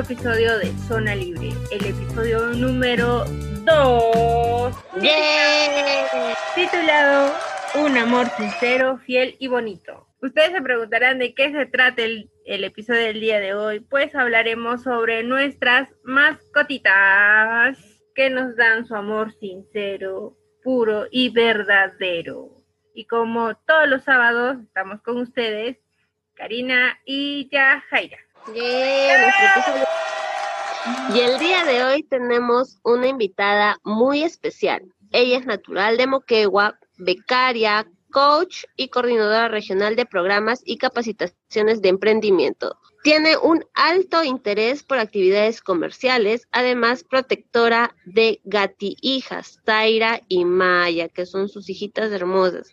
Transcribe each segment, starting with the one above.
Nuevo episodio de Zona Libre, el episodio número 2. Titulado Un amor sincero, fiel y bonito. Ustedes se preguntarán de qué se trata el, el episodio del día de hoy. Pues hablaremos sobre nuestras mascotitas que nos dan su amor sincero, puro y verdadero. Y como todos los sábados estamos con ustedes, Karina y Yajaira. Y el día de hoy tenemos una invitada muy especial. Ella es natural de Moquegua, becaria, coach y coordinadora regional de programas y capacitaciones de emprendimiento. Tiene un alto interés por actividades comerciales, además protectora de gati hijas, Taira y Maya, que son sus hijitas hermosas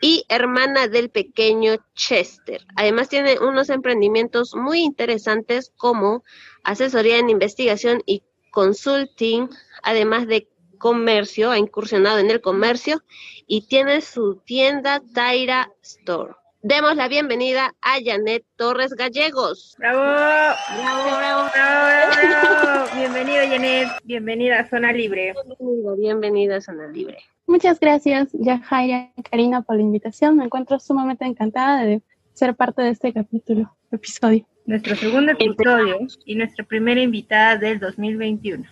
y hermana del pequeño Chester. Además tiene unos emprendimientos muy interesantes como asesoría en investigación y consulting, además de comercio, ha incursionado en el comercio y tiene su tienda Taira Store. Demos la bienvenida a Janet Torres Gallegos. ¡Bravo! ¡Bravo, bravo, bravo, bravo! Bienvenido, Janet. Bienvenida a Zona Libre. Bienvenida, bienvenida a Zona Libre. Muchas gracias, Yajaira y Karina, por la invitación. Me encuentro sumamente encantada de ser parte de este capítulo, episodio. Nuestro segundo episodio y nuestra primera invitada del 2021.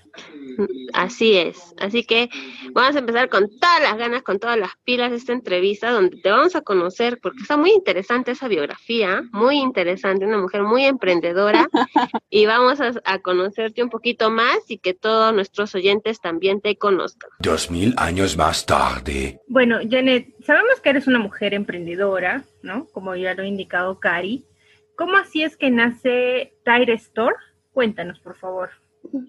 Así es. Así que vamos a empezar con todas las ganas, con todas las pilas de esta entrevista, donde te vamos a conocer, porque está muy interesante esa biografía, muy interesante, una mujer muy emprendedora, y vamos a, a conocerte un poquito más y que todos nuestros oyentes también te conozcan. Dos mil años más tarde. Bueno, Janet, sabemos que eres una mujer emprendedora, ¿no? Como ya lo ha indicado Cari. ¿Cómo así es que nace Tire Store? Cuéntanos, por favor.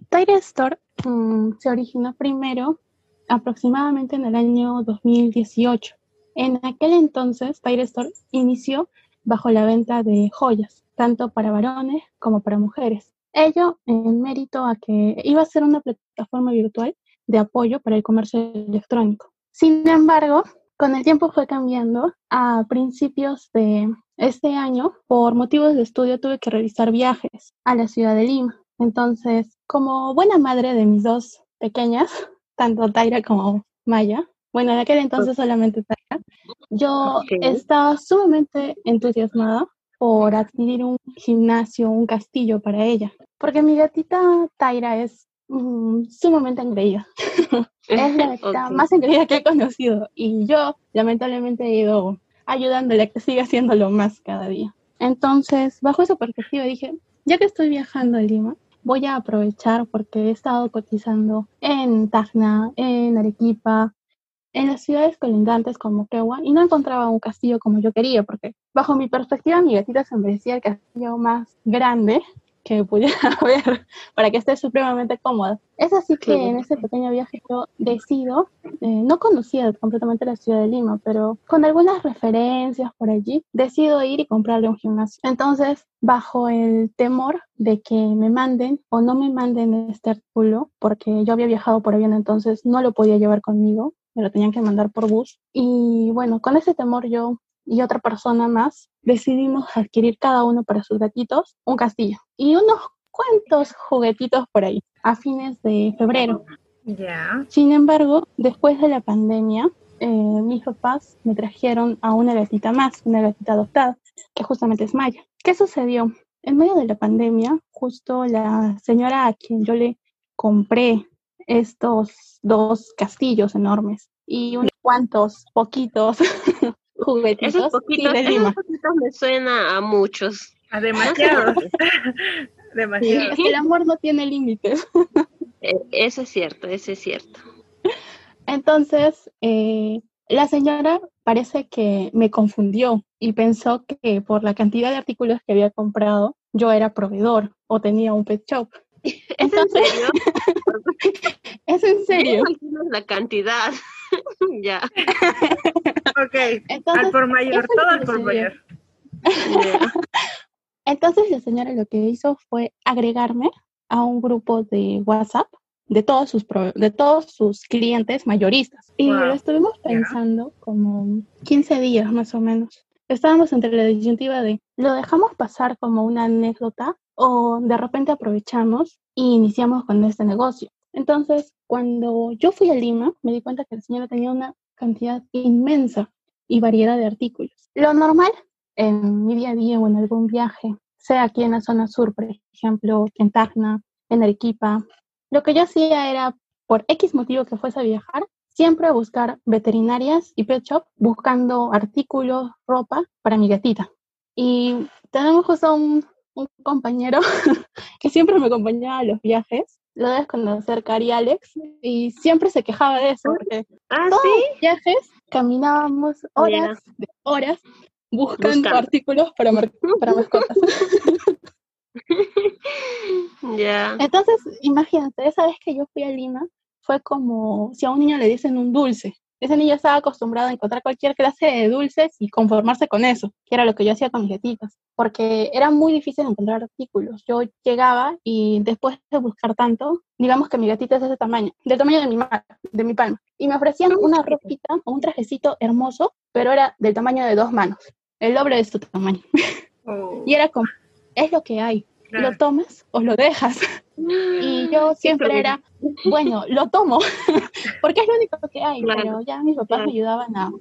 Tire Store mm, se originó primero aproximadamente en el año 2018. En aquel entonces, Tire Store inició bajo la venta de joyas, tanto para varones como para mujeres. Ello en mérito a que iba a ser una plataforma virtual de apoyo para el comercio electrónico. Sin embargo, con el tiempo fue cambiando. A principios de este año, por motivos de estudio, tuve que realizar viajes a la ciudad de Lima. Entonces, como buena madre de mis dos pequeñas, tanto Taira como Maya, bueno, en aquel entonces solamente Taira, yo estaba sumamente entusiasmada por adquirir un gimnasio, un castillo para ella, porque mi gatita Taira es mm, sumamente engreída. es la gatita Ok. más engreída que he conocido y yo lamentablemente he ido ayudándole a que siga haciéndolo más cada día. Entonces, bajo esa perspectiva dije, ya que estoy viajando a Lima, voy a aprovechar porque he estado cotizando en Tacna, en Arequipa, en las ciudades colindantes como Quehua y no encontraba un castillo como yo quería porque bajo mi perspectiva mi gatita se merecía el castillo más grande que pudiera haber para que esté supremamente cómoda. Es así que en ese pequeño viaje yo decido, eh, no conocía completamente la ciudad de Lima, pero con algunas referencias por allí, decido ir y comprarle un gimnasio. Entonces, bajo el temor de que me manden o no me manden este artículo, porque yo había viajado por avión, entonces no lo podía llevar conmigo, me lo tenían que mandar por bus. Y bueno, con ese temor yo y otra persona más decidimos adquirir cada uno para sus gatitos un castillo y unos cuantos juguetitos por ahí a fines de febrero. Ya. Sin embargo, después de la pandemia, eh, mis papás me trajeron a una gatita más, una gatita adoptada, que justamente es Maya. ¿Qué sucedió? En medio de la pandemia, justo la señora a quien yo le compré estos dos castillos enormes y unos cuantos poquitos juguetitos Esos sí, poquitos, esos poquitos me suena a muchos. A demasiados. Sí, demasiados. es que el amor no tiene límites. Eh, Eso es cierto, eso es cierto. Entonces, eh, la señora parece que me confundió y pensó que por la cantidad de artículos que había comprado, yo era proveedor o tenía un pet shop. ¿Es en Entonces, serio? es en serio. La cantidad. ya. Ok. Entonces, al por mayor, todo lo al que por mayor. Entonces la señora lo que hizo fue agregarme a un grupo de WhatsApp de todos sus pro- de todos sus clientes mayoristas. Y Wow. lo estuvimos pensando como 15 días más o menos. estábamos entre la disyuntiva de, ¿lo dejamos pasar como una anécdota o de repente aprovechamos y iniciamos con este negocio? Entonces, cuando yo fui a Lima, me di cuenta que la señora tenía una cantidad inmensa y variedad de artículos. Lo normal en mi día a día o en algún viaje, sea aquí en la zona sur, por ejemplo, en Tacna, en Arequipa, lo que yo hacía era, por X motivo que fuese a viajar, siempre buscar veterinarias y pet shop buscando artículos, ropa para mi gatita. Y tenemos justo un, un compañero que siempre me acompañaba a los viajes lo debes conocer, Cari Alex, y siempre se quejaba de eso, porque Ah, todos sí. los viajes caminábamos horas, de horas, buscando, Buscando. artículos para, para mascotas. Ya. Entonces, imagínate, esa vez que yo fui a Lima, fue como si a un niño le dicen un dulce. Ese niño estaba acostumbrado a encontrar cualquier clase de dulces y conformarse con eso, que era lo que yo hacía con mis gatitas, porque era muy difícil encontrar artículos. Yo llegaba y después de buscar tanto, digamos que mi gatita es de ese tamaño, del tamaño de mi mano, de mi palma, y me ofrecían una ropita o un trajecito hermoso, pero era del tamaño de dos manos, el doble de su tamaño. Oh, Y era como, es lo que hay, claro. lo tomas o lo dejas. Y yo siempre era, bueno, lo tomo, porque es lo único que hay, Claro, pero ya mis papás claro. me ayudaban a,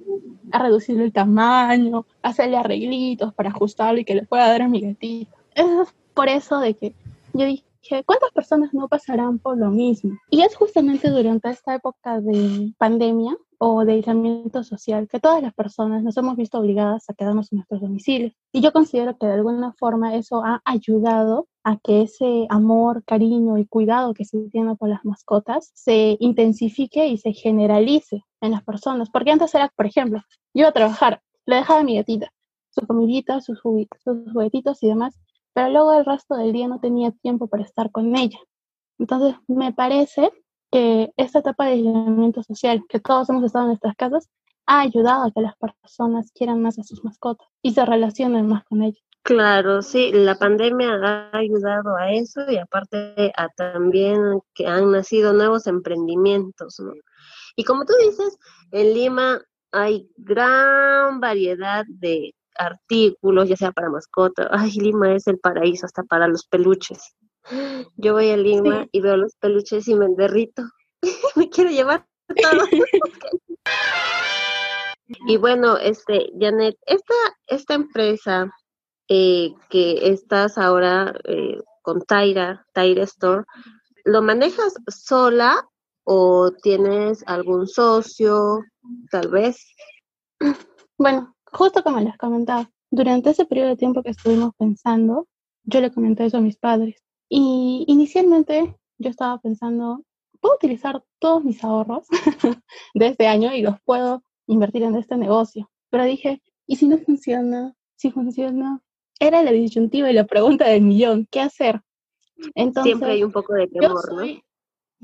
a reducirle el tamaño, a hacerle arreglitos para ajustarlo y que le pueda dar a mi gatita. Eso es por eso de que yo dije, ¿cuántas personas no pasarán por lo mismo? Y es justamente durante esta época de pandemia o de aislamiento social que todas las personas nos hemos visto obligadas a quedarnos en nuestros domicilios. Y yo considero que de alguna forma eso ha ayudado a que ese amor, cariño y cuidado que se tiene por las mascotas se intensifique y se generalice en las personas. Porque antes era, por ejemplo, yo iba a trabajar, le dejaba a mi gatita, su comidita, sus, sus juguetitos y demás, pero luego el resto del día no tenía tiempo para estar con ella. Entonces, me parece que esta etapa de aislamiento social, que todos hemos estado en nuestras casas, ha ayudado a que las personas quieran más a sus mascotas y se relacionen más con ellas. Claro, sí, la pandemia ha ayudado a eso y aparte a también que han nacido nuevos emprendimientos. Y como tú dices, en Lima hay gran variedad de artículos, ya sea para mascotas. Ay, Lima es el paraíso hasta para los peluches. Yo voy a Lima Sí. y veo los peluches y me derrito. me quiero llevar todo. y bueno, este, Janet, esta, esta empresa eh, que estás ahora eh, con Taira, Taira Store, ¿lo manejas sola o tienes algún socio, tal vez? Bueno, justo como les comentaba, durante ese periodo de tiempo que estuvimos pensando, yo le comenté eso a mis padres. Y inicialmente yo estaba pensando, puedo utilizar todos mis ahorros de este año y los puedo invertir en este negocio. Pero dije, ¿y si no funciona? Si funciona, era la disyuntiva y la pregunta del millón, ¿qué hacer? Entonces, Siempre hay un poco de temor, ¿no? soy,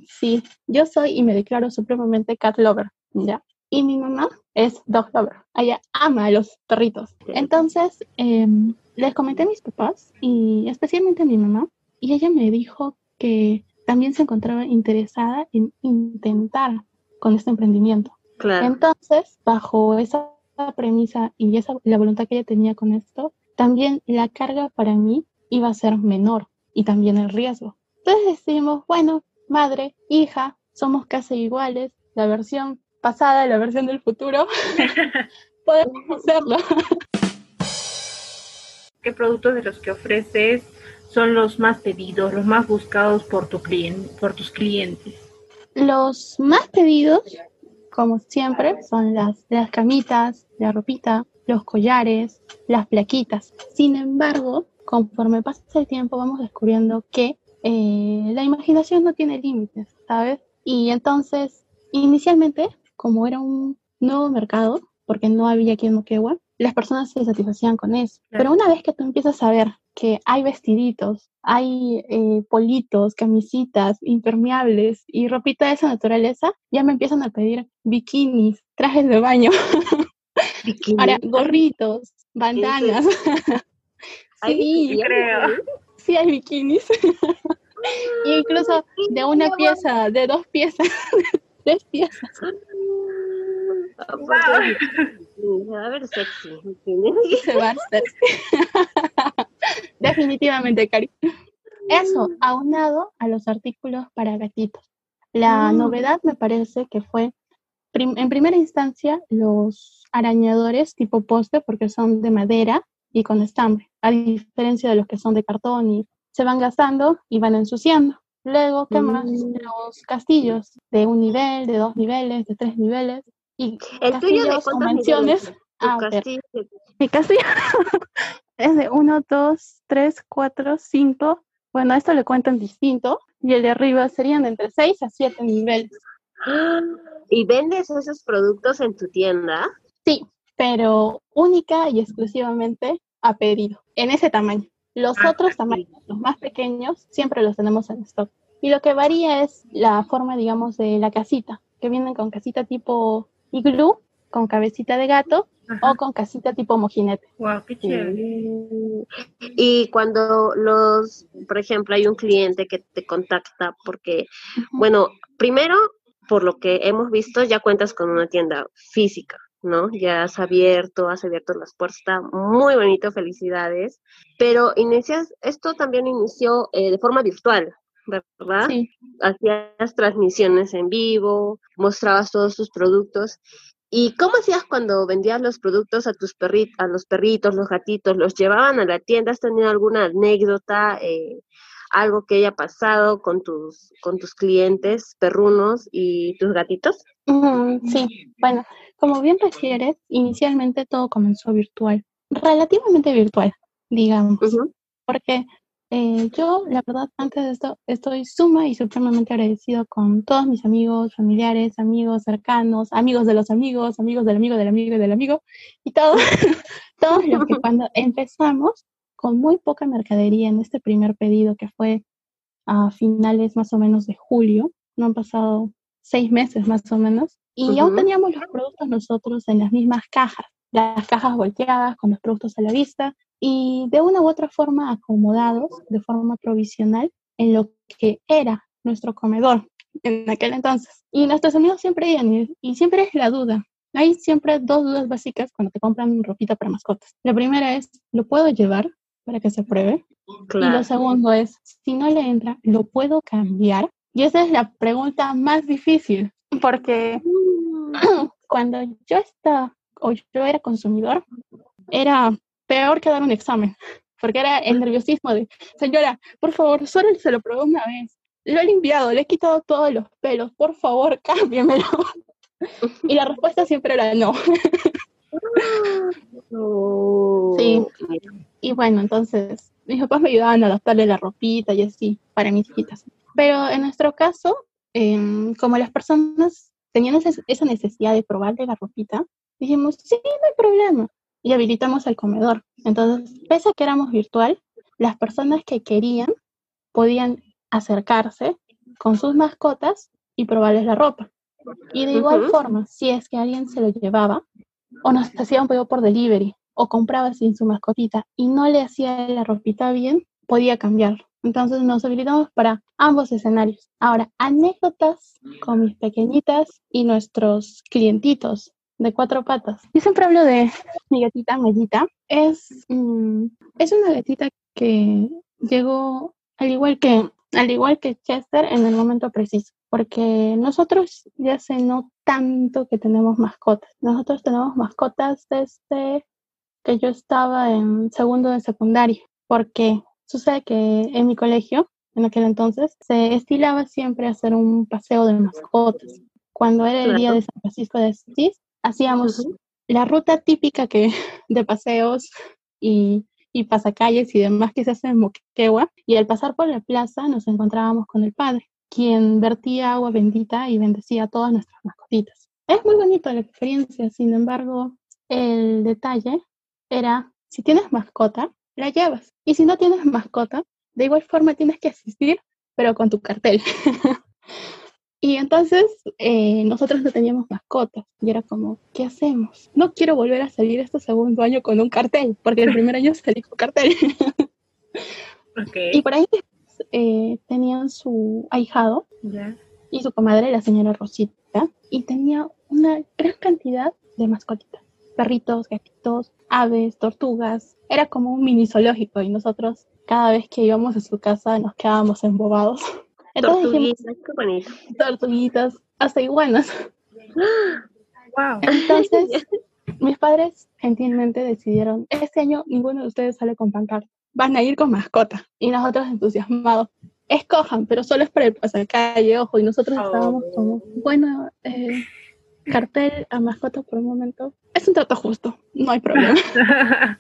sí, yo soy y me declaro supremamente cat lover, ¿ya? Y mi mamá es dog lover, ella ama a los perritos. Entonces, em, les comenté a mis papás y especialmente a mi mamá, y ella me dijo que también se encontraba interesada en intentar con este emprendimiento. Claro, Entonces, bajo esa premisa y esa, la voluntad que ella tenía con esto, también la carga para mí iba a ser menor y también el riesgo. Entonces decimos, bueno, madre, hija, somos casi iguales, la versión pasada, la versión del futuro, podemos hacerlo. ¿Qué productos de los que ofreces son los más pedidos, los más buscados por, tu clien- por tus clientes? Los más pedidos, como siempre, son las, las camitas, la ropita, los collares, las plaquitas. Sin embargo, conforme pasa el tiempo, vamos descubriendo que eh, la imaginación no tiene límites, ¿sabes? Y entonces, inicialmente, como era un nuevo mercado, porque no había aquí en Moquegua, las personas se satisfacían con eso. Claro. Pero una vez que tú empiezas a ver que hay vestiditos, hay eh, politos, camisitas, impermeables y ropita de esa naturaleza, ya me empiezan a pedir bikinis, trajes de baño, ahora gorritos, bandanas. Sí, ¿y hay creo. sí hay bikinis. y incluso de una pieza, de dos piezas, de tres piezas. Va a ver sexy. Se va a hacer. Definitivamente, Cari. Eso, aunado a los artículos para gatitos. La Mm. novedad me parece que fue, prim- en primera instancia, los arañadores tipo poste, porque son de madera y con estambre, a diferencia de los que son de cartón y se van gastando y van ensuciando. Luego, ¿qué más? Mm. Los castillos de un nivel, de dos niveles, de tres niveles. Y ¿El tuyo de castillos o mansiones. niveles? Tu A ver, castillo. mi castillo es de 1, 2, 3, 4, 5. Bueno, esto le cuentan distinto. Y el de arriba serían de entre 6 a 7 niveles. ¿Y vendes esos productos en tu tienda? Sí, pero única y exclusivamente a pedido, en ese tamaño. Los Ah, otros tamaños, los más pequeños, siempre los tenemos en stock. Y lo que varía es la forma, digamos, de la casita, que vienen con casita tipo iglú, con cabecita de gato Ajá. o con casita tipo mojinete. Wow, qué chévere. Y cuando los, por ejemplo, hay un cliente que te contacta porque, bueno, primero, por lo que hemos visto, ya cuentas con una tienda física, ¿no? Ya has abierto, has abierto las puertas, está muy bonito, felicidades. Pero inicias, esto también inició eh, de forma virtual, ¿verdad? Sí. hacías transmisiones en vivo, mostrabas todos tus productos. ¿Y cómo hacías cuando vendías los productos a tus perritos, a los perritos, los gatitos? ¿Los llevaban a la tienda? ¿Has tenido alguna anécdota, eh, algo que haya pasado con tus, con tus clientes perrunos y tus gatitos? Mm, sí, bueno, como bien refieres, inicialmente todo comenzó virtual, relativamente virtual, digamos, porque eh, yo, la verdad, antes de esto, estoy suma y supremamente agradecido con todos mis amigos, familiares, amigos cercanos, amigos de los amigos, amigos del amigo del amigo y del amigo, y todos, todos los que cuando empezamos con muy poca mercadería en este primer pedido que fue a finales más o menos de julio, no han pasado seis meses más o menos, y aún teníamos los productos nosotros en las mismas cajas, las cajas volteadas con los productos a la vista y de una u otra forma acomodados de forma provisional en lo que era nuestro comedor en aquel entonces. Y nuestros amigos siempre iban y, y siempre es la duda. Hay siempre dos dudas básicas cuando te compran ropita para mascotas. La primera es, ¿lo puedo llevar para que se pruebe? Y Claro. lo segundo es, si no le entra, ¿lo puedo cambiar? Y esa es la pregunta más difícil, porque Mm. cuando yo estaba o yo era consumidor, era peor que dar un examen, porque era el nerviosismo de, señora, por favor, solo se lo probé una vez, lo he limpiado, le he quitado todos los pelos, por favor, cámbiamelo. Y la respuesta siempre era no. Sí. Y bueno, entonces mis papás me ayudaban a adaptarle la ropita y así para mis hijitas. Pero en nuestro caso, em, como las personas tenían esa necesidad de probarle la ropita, dijimos, sí, no hay problema. Y habilitamos el comedor. Entonces, pese a que éramos virtual, las personas que querían podían acercarse con sus mascotas y probarles la ropa. Y de igual forma, si es que alguien se lo llevaba o nos hacía un pedido por delivery o compraba sin su mascotita y no le hacía la ropita bien, podía cambiarlo. Entonces nos habilitamos para ambos escenarios. Ahora, anécdotas con mis pequeñitas y nuestros clientitos de cuatro patas. Yo siempre hablo de mi gatita Mellita. Es, mm, es una gatita que llegó al igual que al igual que Chester en el momento preciso, porque nosotros ya hace no tanto que tenemos mascotas. Nosotros tenemos mascotas desde que yo estaba en segundo de secundaria, porque sucede que en mi colegio, en aquel entonces, se estilaba siempre hacer un paseo de mascotas. Cuando era el día de San Francisco de Asís, hacíamos la ruta típica que, de paseos y, y pasacalles y demás que se hace en Moquegua, y al pasar por la plaza nos encontrábamos con el padre, quien vertía agua bendita y bendecía a todas nuestras mascotitas. Es muy bonita la experiencia, sin embargo, el detalle era, si tienes mascota, la llevas, y si no tienes mascota, de igual forma tienes que asistir, pero con tu cartel. Y entonces eh, nosotros no teníamos mascotas y era como, ¿qué hacemos? No quiero volver a salir este segundo año con un cartel, porque el primer año salí con cartel. Ok, y por ahí eh, tenían su ahijado y su comadre, la señora Rosita, y tenía una gran cantidad de mascotitas. Perritos, gatitos, aves, tortugas. Era como un mini zoológico y nosotros cada vez que íbamos a su casa nos quedábamos embobados. Entonces tortuguitas, qué bonito. Tortuguitas, hasta iguanas. Wow. Entonces, mis padres gentilmente decidieron, este año ninguno de ustedes sale con pancarta, van a ir con mascota. Y nosotros entusiasmados, escojan, pero solo es para el pasacalle, ojo, y nosotros estábamos como, bueno, eh, cartel a mascota por un momento. Es un trato justo, no hay problema.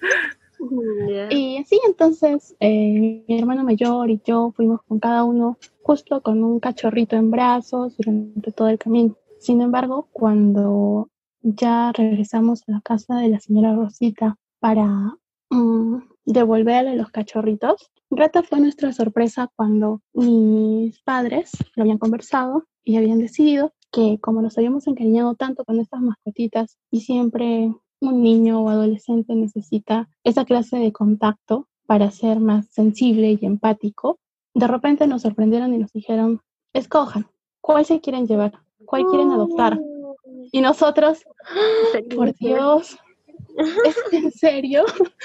Y sí, entonces eh, mi hermano mayor y yo fuimos con cada uno justo con un cachorrito en brazos durante todo el camino. Sin embargo, cuando ya regresamos a la casa de la señora Rosita para mm, devolverle los cachorritos, grata fue nuestra sorpresa cuando mis padres lo habían conversado y habían decidido que como nos habíamos encariñado tanto con estas mascotitas y siempre un niño o adolescente necesita esa clase de contacto para ser más sensible y empático, de repente nos sorprendieron y nos dijeron, escojan, ¿cuál se quieren llevar? ¿Cuál quieren adoptar? Y nosotros, por Dios, ¿es en serio?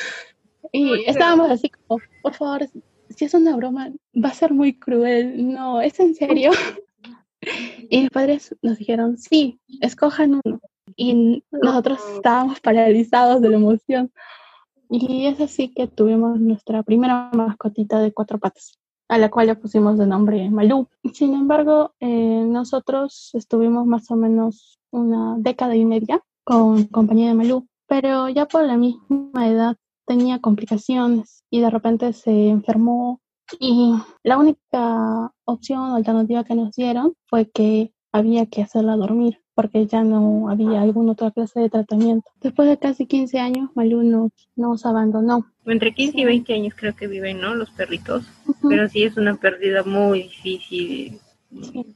Y estábamos así como, por favor, si es una broma, va a ser muy cruel. No, ¿es en serio? Y mis padres nos dijeron, sí, escojan uno. Y nosotros estábamos paralizados de la emoción. Y es así que tuvimos nuestra primera mascotita de cuatro patas, a la cual le pusimos de nombre Malú. Sin embargo, eh, nosotros estuvimos más o menos una década y media con compañía de Malú, pero ya por la misma edad tenía complicaciones y de repente se enfermó y la única opción o alternativa que nos dieron fue que había que hacerla dormir porque ya no había alguna otra clase de tratamiento. Después de casi 15 años, Malú nos, nos abandonó. Entre 15 y 20 años creo que viven, ¿no? Los perritos. Pero sí es una pérdida muy difícil.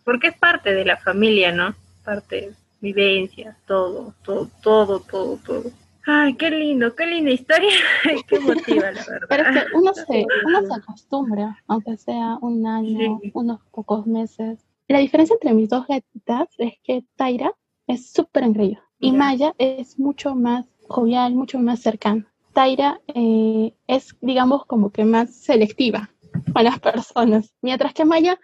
Porque es parte de la familia, ¿no? Parte, vivencias, todo, todo, todo, todo, todo. Ay, qué lindo, qué linda historia. qué emotiva, la verdad. Pero es que uno se, uno se acostumbra, aunque sea un año, unos pocos meses. La diferencia entre mis dos gatitas es que Taira es súper engreída y Maya es mucho más jovial, mucho más cercana. Taira eh, es, digamos, como que más selectiva con las personas, mientras que Maya,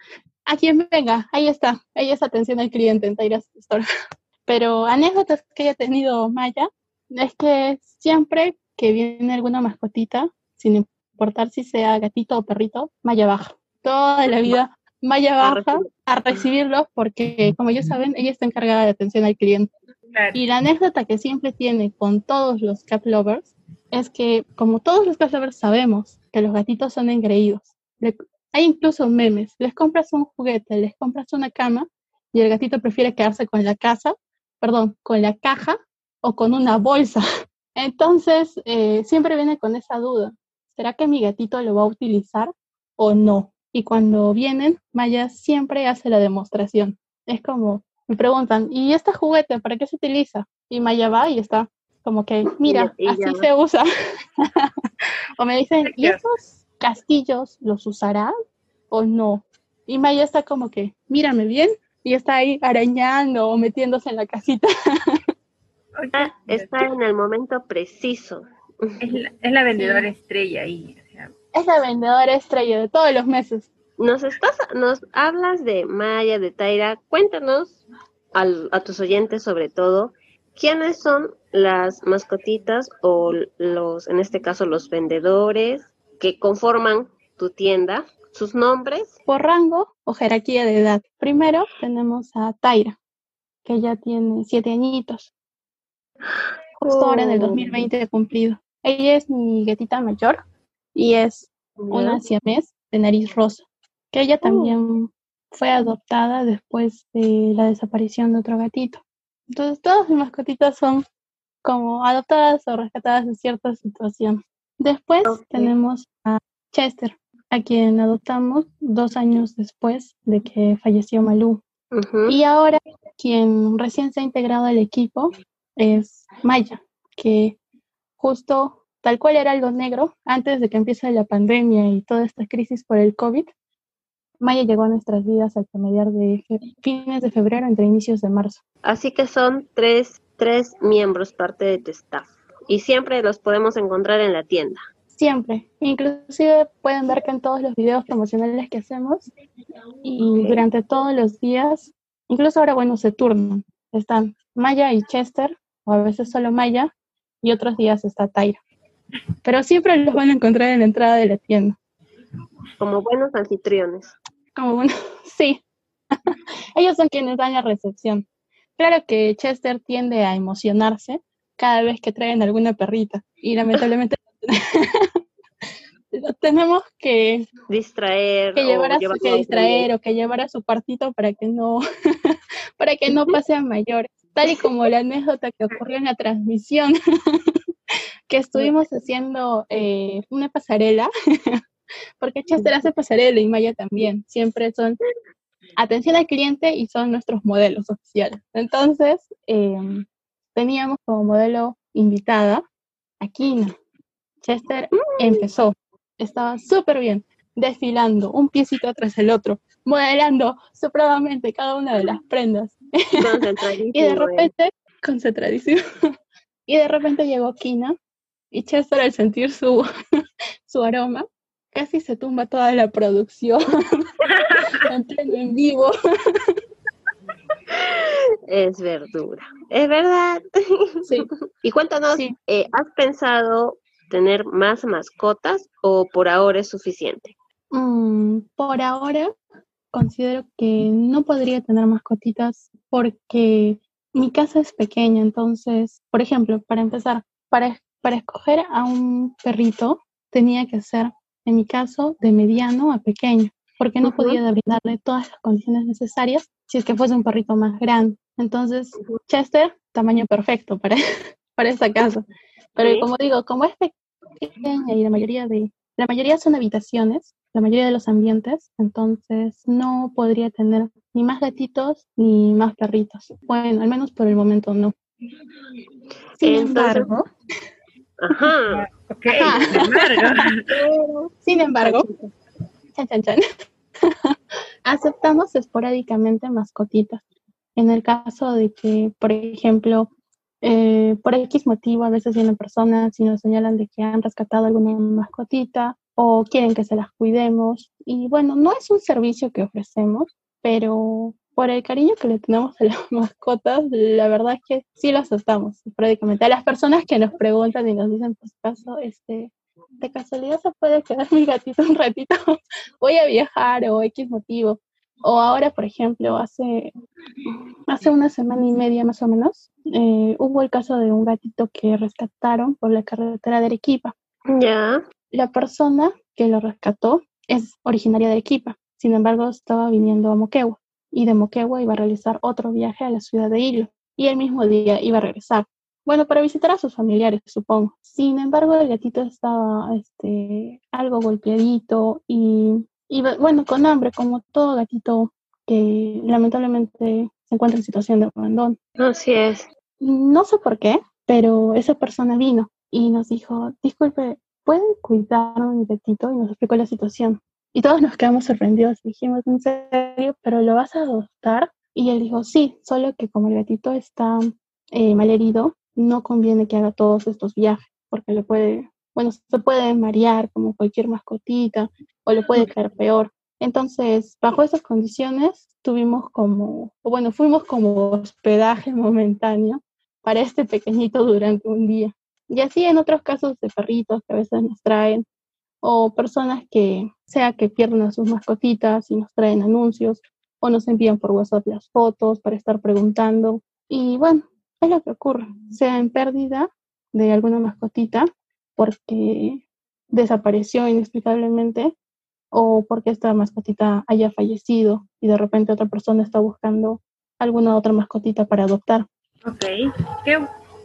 a quien venga, ahí está, ella es atención al cliente en Taira's Store. Pero anécdotas que haya tenido Maya es que siempre que viene alguna mascotita, sin importar si sea gatito o perrito, Maya baja. Toda la vida Maya baja a recibirlos porque, como ya saben, ella está encargada de atención al cliente. Y la anécdota que siempre tiene con todos los cat lovers es que, como todos los cat lovers sabemos que los gatitos son engreídos, hay incluso memes, les compras un juguete, les compras una cama y el gatito prefiere quedarse con la casa, perdón, con la caja o con una bolsa. Entonces, eh, siempre viene con esa duda, ¿será que mi gatito lo va a utilizar o no? Y cuando vienen, Maya siempre hace la demostración. Es como, me preguntan, ¿y este juguete para qué se utiliza? Y Maya va y está como que, mira, así se usa. o me dicen, ¿y esos castillos los usará o no? Y Maya está como que, mírame bien, y está ahí arañando o metiéndose en la casita. Está en el momento preciso. Es la, vendedora estrella ahí. Es la vendedora estrella de todos los meses. Nos estás, nos hablas de Maya, de Taira. Cuéntanos a tus oyentes sobre todo quiénes son las mascotitas o los, en este caso, los vendedores que conforman tu tienda, sus nombres. Por rango o jerarquía de edad. Primero tenemos a Taira, que ya tiene siete añitos. Justo ahora en el 2020 cumplido. Ella es mi gatita mayor y es una siamés de nariz rosa, que ella oh. también fue adoptada después de la desaparición de otro gatito. Entonces todas mis mascotitas son como adoptadas o rescatadas en cierta situación. Después tenemos a Chester, a quien adoptamos dos años después de que falleció Malú. Y ahora quien recién se ha integrado al equipo es Maya, que justo tal cual era algo negro antes de que empiece la pandemia y toda esta crisis por el COVID, Maya llegó a nuestras vidas al mediar de fines de febrero entre inicios de marzo. Así que son tres, tres miembros parte de tu staff y siempre los podemos encontrar en la tienda. Siempre. Inclusive pueden ver que en todos los videos promocionales que hacemos y durante todos los días, incluso ahora, bueno, se turnan. Están Maya y Chester, o a veces solo Maya, y otros días está Tyra. Pero siempre los van a encontrar en la entrada de la tienda. Como buenos anfitriones. Como bueno, sí. Ellos son quienes dan la recepción. Claro que Chester tiende a emocionarse cada vez que traen alguna perrita y lamentablemente tenemos que distraer que llevar a su, que distraer o que llevar a su partito para que no para que no pase a mayores tal y como la anécdota que ocurrió en la transmisión que estuvimos haciendo eh, una pasarela porque Chester hace pasarela y Maya también. Siempre son atención al cliente y son nuestros modelos oficiales. Entonces em, teníamos como modelo invitada a Kina. Chester empezó, estaba súper bien, desfilando un piecito tras el otro, modelando supremamente cada una de las prendas. y de repente, concentradísimo, y de repente llegó Kina y Chester al sentir su, su aroma, casi se tumba toda la producción en vivo. Es verdura. Es verdad. Sí. Y cuéntanos, eh, ¿has pensado tener más mascotas o por ahora es suficiente? Mm, por ahora considero que no podría tener mascotitas porque mi casa es pequeña, entonces, por ejemplo, para empezar, para, para escoger a un perrito tenía que ser, en mi caso, de mediano a pequeño, porque no podía brindarle todas las condiciones necesarias si es que fuese un perrito más grande. Entonces, Chester, tamaño perfecto para, para esta casa. Pero como digo, como es pequeña y la mayoría de, la mayoría son habitaciones, la mayoría de los ambientes, entonces no podría tener ni más gatitos ni más perritos. Bueno, al menos por el momento no. Sin embargo, ajá, sin embargo, chan, chan, chan, aceptamos esporádicamente mascotitas. En el caso de que, por ejemplo, eh, por X motivo, a veces vienen personas y nos señalan de que han rescatado alguna mascotita o quieren que se las cuidemos. Y bueno, no es un servicio que ofrecemos, pero por el cariño que le tenemos a las mascotas, la verdad es que sí lo aceptamos prácticamente. A las personas que nos preguntan y nos dicen, pues caso, este, de casualidad se puede quedar mi gatito un ratito, voy a viajar o X motivo. O ahora, por ejemplo, hace, hace una semana y media más o menos, eh, hubo el caso de un gatito que rescataron por la carretera de Arequipa. Ya. La persona que lo rescató es originaria de Arequipa, sin embargo estaba viniendo a Moquegua y de Moquegua iba a realizar otro viaje a la ciudad de Hilo y el mismo día iba a regresar. Bueno, para visitar a sus familiares, supongo. Sin embargo, el gatito estaba este, algo golpeadito y y bueno, con hambre, como todo gatito que lamentablemente se encuentra en situación de abandono. Así es. No sé por qué, pero esa persona vino y nos dijo, disculpe, ¿pueden cuidar a mi gatito? Y nos explicó la situación. Y todos nos quedamos sorprendidos. Dijimos, ¿en serio? ¿Pero lo vas a adoptar? Y él dijo, sí, solo que como el gatito está eh, mal herido, no conviene que haga todos estos viajes, porque le puede bueno, se puede marear como cualquier mascotita o le puede caer peor. Entonces, bajo esas condiciones, tuvimos como, bueno, fuimos como hospedaje momentáneo para este pequeñito durante un día. Y así en otros casos de perritos que a veces nos traen, o personas que sea que pierden a sus mascotitas y nos traen anuncios, o nos envían por WhatsApp las fotos para estar preguntando. Y bueno, es lo que ocurre, sea en pérdida de alguna mascotita porque desapareció inexplicablemente o porque esta mascotita haya fallecido y de repente otra persona está buscando alguna otra mascotita para adoptar. Ok, qué,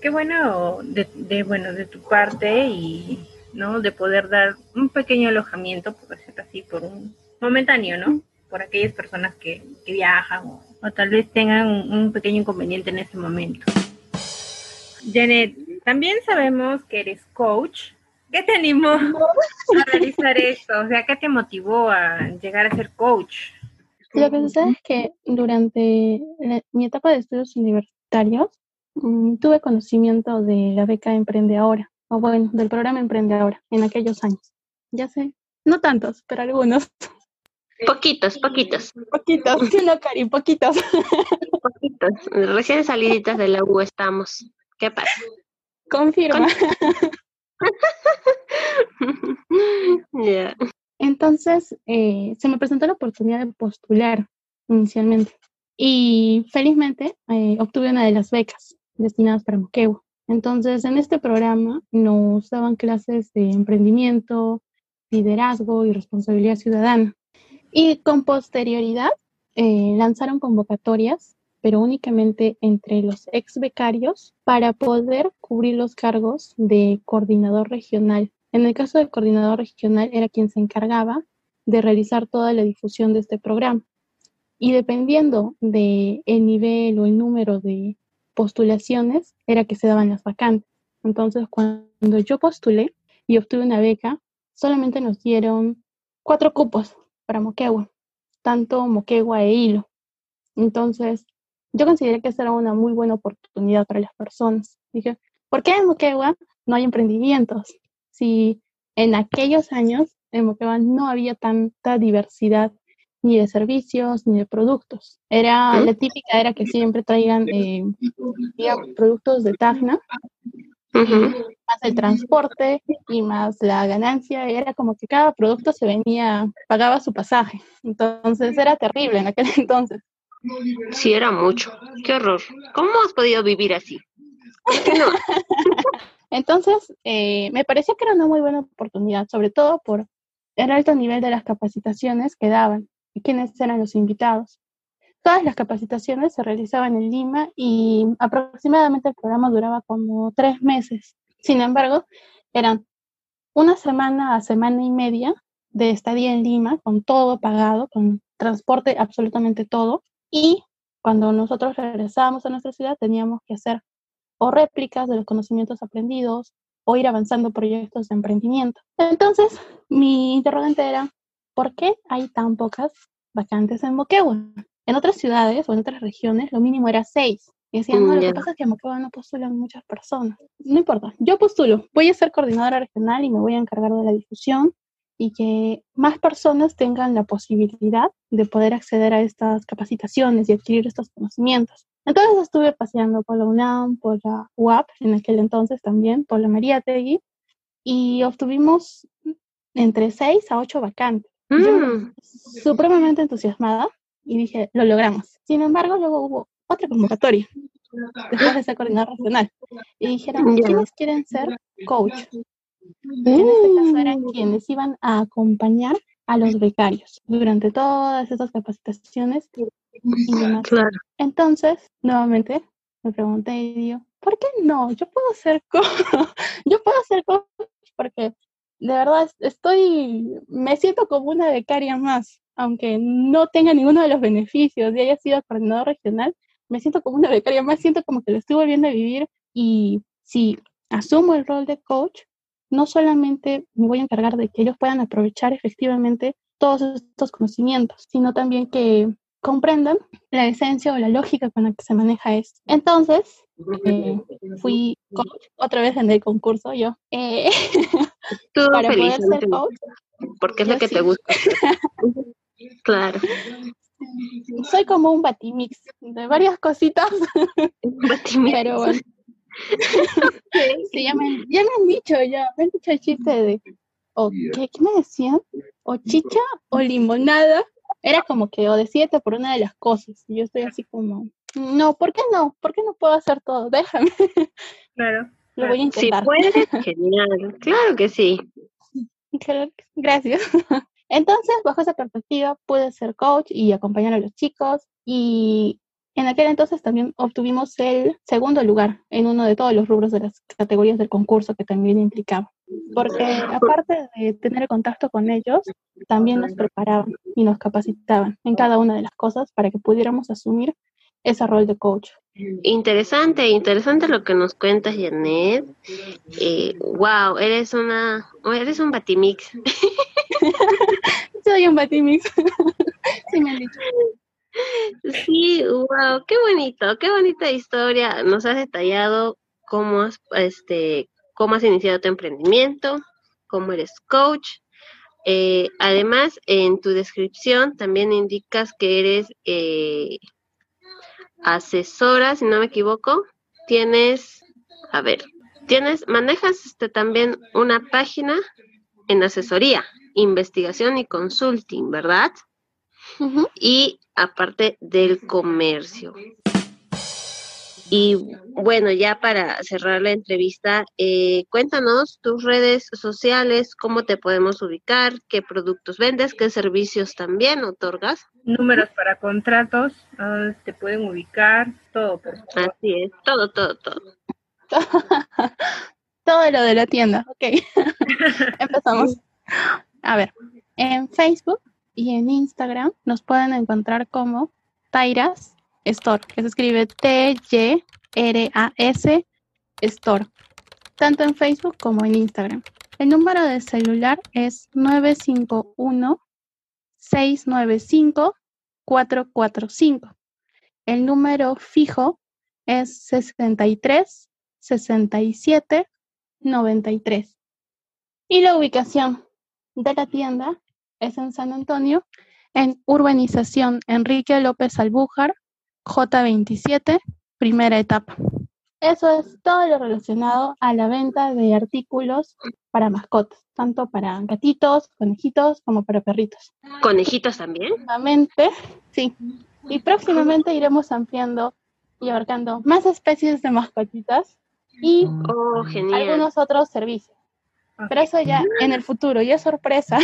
qué bueno de, bueno de tu parte y no de poder dar un pequeño alojamiento, por decirlo así, por un momentáneo, ¿no? Por aquellas personas que, viajan o, tal vez tengan un, un pequeño inconveniente en ese momento. Janet, también sabemos que eres coach. ¿Qué te animó a realizar esto? O sea, ¿qué te motivó a llegar a ser coach? Lo que sucede es que durante la- mi etapa de estudios universitarios tuve conocimiento de la beca Emprende Ahora, o bueno, del programa Emprende Ahora, en aquellos años. Ya sé, no tantos, pero algunos. Poquitos, poquitos, Poquitos, sí, no, Cari, poquitos. poquitos. Recién saliditas de la U estamos. ¿Qué pasa? Confirma. Ya. Entonces, eh, se me presentó la oportunidad de postular inicialmente y felizmente eh, obtuve una de las becas destinadas para Moquegua. Entonces, en este programa nos daban clases de emprendimiento, liderazgo y responsabilidad ciudadana. Y con posterioridad eh, lanzaron convocatorias, pero únicamente entre los ex becarios para poder cubrir los cargos de coordinador regional. En el caso del coordinador regional era quien se encargaba de realizar toda la difusión de este programa. Y dependiendo del el nivel o el número de postulaciones, era que se daban las vacantes. Entonces, cuando yo postulé y obtuve una beca, solamente nos dieron cuatro cupos para Moquegua, tanto Moquegua e Hilo. Entonces, yo consideré que esa era una muy buena oportunidad para las personas. Dije, ¿por qué en Moquegua no hay emprendimientos? Si en aquellos años en Moquegua no había tanta diversidad ni de servicios ni de productos. Era la típica era que siempre traigan eh, digamos, productos de Tacna más el transporte y más la ganancia, era como que cada producto se venía, pagaba su pasaje. Entonces era terrible en aquel entonces. Sí, era mucho. Qué horror. ¿Cómo has podido vivir así? ¿Por qué no? Entonces eh, me pareció que era una muy buena oportunidad, sobre todo por el alto nivel de las capacitaciones que daban quiénes eran los invitados. Todas las capacitaciones se realizaban en Lima y aproximadamente el programa duraba como tres meses. Sin embargo, eran una semana a semana y media de estadía en Lima, con todo pagado, con transporte, absolutamente todo. Y cuando nosotros regresábamos a nuestra ciudad, teníamos que hacer o réplicas de los conocimientos aprendidos o ir avanzando proyectos de emprendimiento. Entonces, mi interrogante era, ¿por qué hay tan pocas vacantes en Moquegua? En otras ciudades o en otras regiones, lo mínimo era seis. Y decían, no, Mm, lo que pasa es que en Moquegua no postulan muchas personas. No importa, yo postulo, voy a ser coordinadora regional y me voy a encargar de la difusión y que más personas tengan la posibilidad de poder acceder a estas capacitaciones y adquirir estos conocimientos. Entonces estuve paseando por la UNAM, por la UAP, en aquel entonces también, por la Mariátegui, y obtuvimos entre seis a ocho vacantes. Mm, supremamente entusiasmada y dije, lo logramos. Sin embargo, luego hubo otra convocatoria después de ser coordinador regional y dijeron. ¿quiénes quieren ser coach? en este caso eran quienes iban a acompañar a los becarios durante todas estas capacitaciones y demás. claro. Entonces, nuevamente me pregunté y digo, ¿por qué no? Yo puedo ser coach, yo puedo ser coach porque de verdad es- estoy, me siento como una becaria más, aunque no tenga ninguno de los beneficios y haya sido coordinador regional, me siento como una becaria más, siento como que lo estoy volviendo a vivir y si asumo el rol de coach, no solamente me voy a encargar de que ellos puedan aprovechar efectivamente todos estos conocimientos, sino también que comprendan la esencia o la lógica con la que se maneja esto. Entonces, eh, fui coach otra vez en el concurso yo, eh, Tú para feliz, poder ser coach. porque es lo que sí. te gusta. Claro. Soy como un batimix de varias cositas, Batimix. pero bueno. Sí, ya me, ya me han dicho, ya me han dicho el chiste de, o ¿qué, qué me decían? O chicha o limonada. Era como que o decídete por una de las cosas. Y yo estoy así como, no, ¿por qué no? ¿Por qué no puedo hacer todo? Déjame, Claro. Lo voy a Si intentar. puedes, genial. Claro que sí. Gracias. Entonces, bajo esa perspectiva, pude ser coach y acompañar a los chicos. Y en aquel entonces también obtuvimos el segundo lugar en uno de todos los rubros de las categorías del concurso que también implicaba. Porque aparte de tener contacto con ellos, también nos preparaban y nos capacitaban en cada una de las cosas para que pudiéramos asumir ese rol de coach. Interesante, interesante lo que nos cuentas, Janet. Eh, wow, eres una, eres un batimix. Soy un batimix. sí, me han dicho. Sí, wow, qué bonito, qué bonita historia. Nos has detallado cómo has, este, cómo has iniciado tu emprendimiento, cómo eres coach. Eh, además, en tu descripción también indicas que eres eh, asesora, si no me equivoco. Tienes, a ver, tienes, manejas este, también una página en asesoría, investigación y consulting, ¿verdad? Y aparte del comercio. Y bueno, ya para cerrar la entrevista, eh, cuéntanos tus redes sociales, cómo te podemos ubicar, qué productos vendes, qué servicios también otorgas. Números para contratos, ah, te pueden ubicar, todo. Por Así es, todo, todo, todo. todo lo de la tienda, ok. Empezamos. A ver, en Facebook y en Instagram nos pueden encontrar como Tairas Store, que se escribe T-Y-R-A-S Store, tanto en Facebook como en Instagram. El número de celular es 951-695-445. El número fijo es 63 67 93. Y la ubicación de la tienda es en San Antonio, en Urbanización Enrique López Albújar, J27, primera etapa. Eso es todo lo relacionado a la venta de artículos para mascotas, tanto para gatitos, conejitos, como para perritos. ¿Conejitos también? Próximamente, sí. Y próximamente iremos ampliando y abarcando más especies de mascotitas y oh, algunos otros servicios. Pero eso ya en el futuro, ya es sorpresa.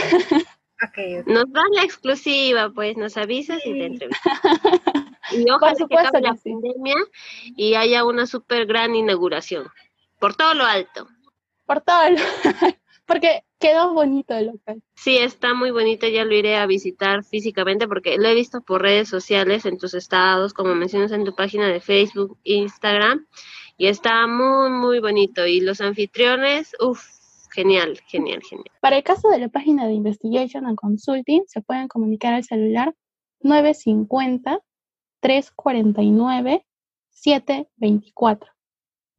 Nos dan la exclusiva, pues nos avisas y te entrevistas. Y ojalá que acabe la pandemia y haya una súper gran inauguración. Por todo lo alto. Por todo lo Porque quedó bonito el local. Sí, está muy bonito, ya lo iré a visitar físicamente porque lo he visto por redes sociales, en tus estados, como mencionas en tu página de Facebook, Instagram, y está muy, muy bonito. Y los anfitriones, uff, Genial, genial, genial. Para el caso de la página de Investigation and Consulting, se pueden comunicar al celular 950-349-724.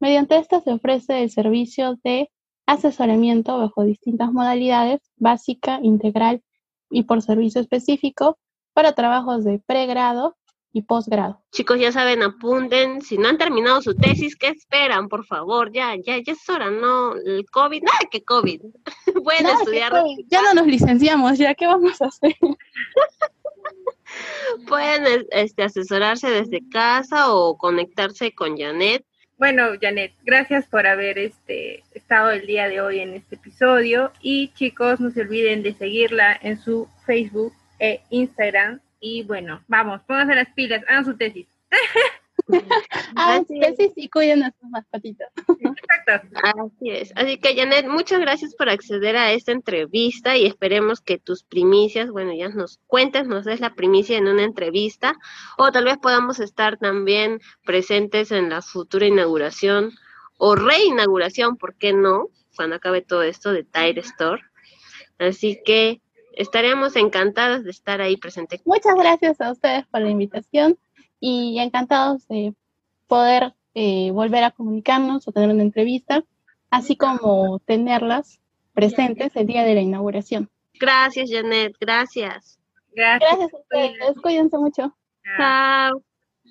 Mediante esta se ofrece el servicio de asesoramiento bajo distintas modalidades, básica, integral y por servicio específico para trabajos de pregrado, y posgrado. Chicos, ya saben, apunten, si no han terminado su tesis, ¿qué esperan? Por favor, ya, ya, ya es hora, ¿no? El COVID, nada que COVID. Pueden estudiar. Ya no nos licenciamos, ya, ¿qué vamos a hacer? Pueden este, asesorarse desde casa o conectarse con Janet. Bueno, Janet, gracias por haber este, estado el día de hoy en este episodio. Y chicos, no se olviden de seguirla en su Facebook e Instagram y bueno, vamos, pónganse las pilas, hagan su tesis. hagan su tesis y cuiden a sus mascotitas. Exacto. Así es. Así que, Janet, muchas gracias por acceder a esta entrevista y esperemos que tus primicias, bueno, ya nos cuentes, nos des la primicia en una entrevista o tal vez podamos estar también presentes en la futura inauguración o reinauguración, ¿por qué no? Cuando acabe todo esto de Tire Store. Así que estaremos encantados de estar ahí presente. Muchas gracias a ustedes por la invitación y encantados de poder eh, volver a comunicarnos o tener una entrevista, así como tenerlas presentes el día de la inauguración. Gracias, Janet, gracias. Gracias, gracias a ustedes, cuídense mucho. Chao.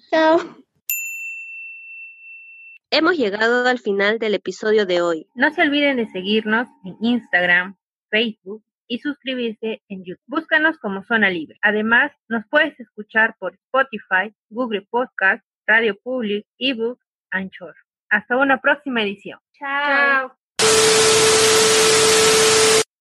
Chao. Hemos llegado al final del episodio de hoy. No se olviden de seguirnos en Instagram, Facebook y suscribirse en YouTube. Búscanos como Zona Libre. Además, nos puedes escuchar por Spotify, Google Podcast, Radio Public, ebook, Anchor. Hasta una próxima edición. Chao.